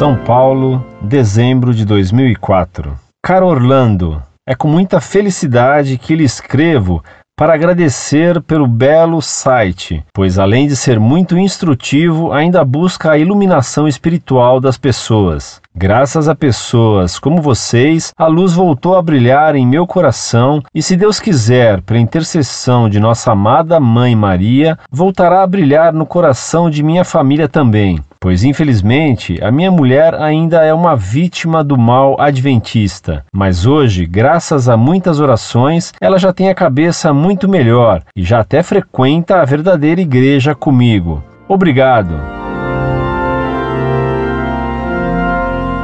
São Paulo, dezembro de 2004. Caro Orlando, é com muita felicidade que lhe escrevo para agradecer pelo belo site, pois além de ser muito instrutivo, ainda busca a iluminação espiritual das pessoas. Graças a pessoas como vocês, a luz voltou a brilhar em meu coração e, se Deus quiser, pela intercessão de nossa amada Mãe Maria, voltará a brilhar no coração de minha família também pois infelizmente a minha mulher ainda é uma vítima do mal adventista. Mas hoje, graças a muitas orações, ela já tem a cabeça muito melhor e já até frequenta a verdadeira igreja comigo. Obrigado.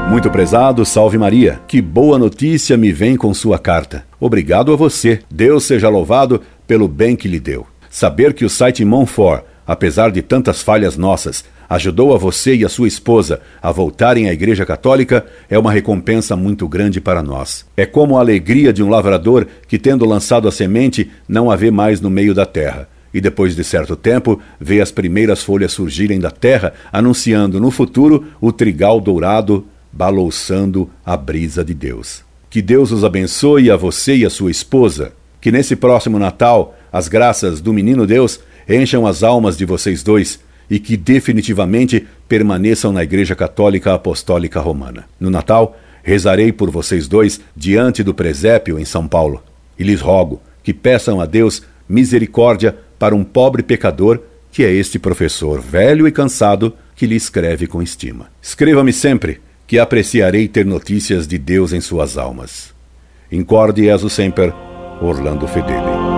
Muito prezado, salve Maria. Que boa notícia me vem com sua carta. Obrigado a você. Deus seja louvado pelo bem que lhe deu. Saber que o site Monfort, apesar de tantas falhas nossas, ajudou a você e a sua esposa a voltarem à Igreja Católica é uma recompensa muito grande para nós. É como a alegria de um lavrador que, tendo lançado a semente, não a vê mais no meio da terra. E depois de certo tempo, vê as primeiras folhas surgirem da terra, anunciando no futuro o trigal dourado balouçando a brisa de Deus. Que Deus os abençoe a você e a sua esposa. Que nesse próximo Natal as graças do Menino Deus encham as almas de vocês dois e que definitivamente permaneçam na Igreja Católica Apostólica Romana. No Natal, rezarei por vocês dois diante do presépio em São Paulo e lhes rogo que peçam a Deus misericórdia para um pobre pecador que é este professor velho e cansado que lhe escreve com estima. Escreva-me sempre, que apreciarei ter notícias de Deus em suas almas. Incorde Jesus Semper, Orlando Fedeli.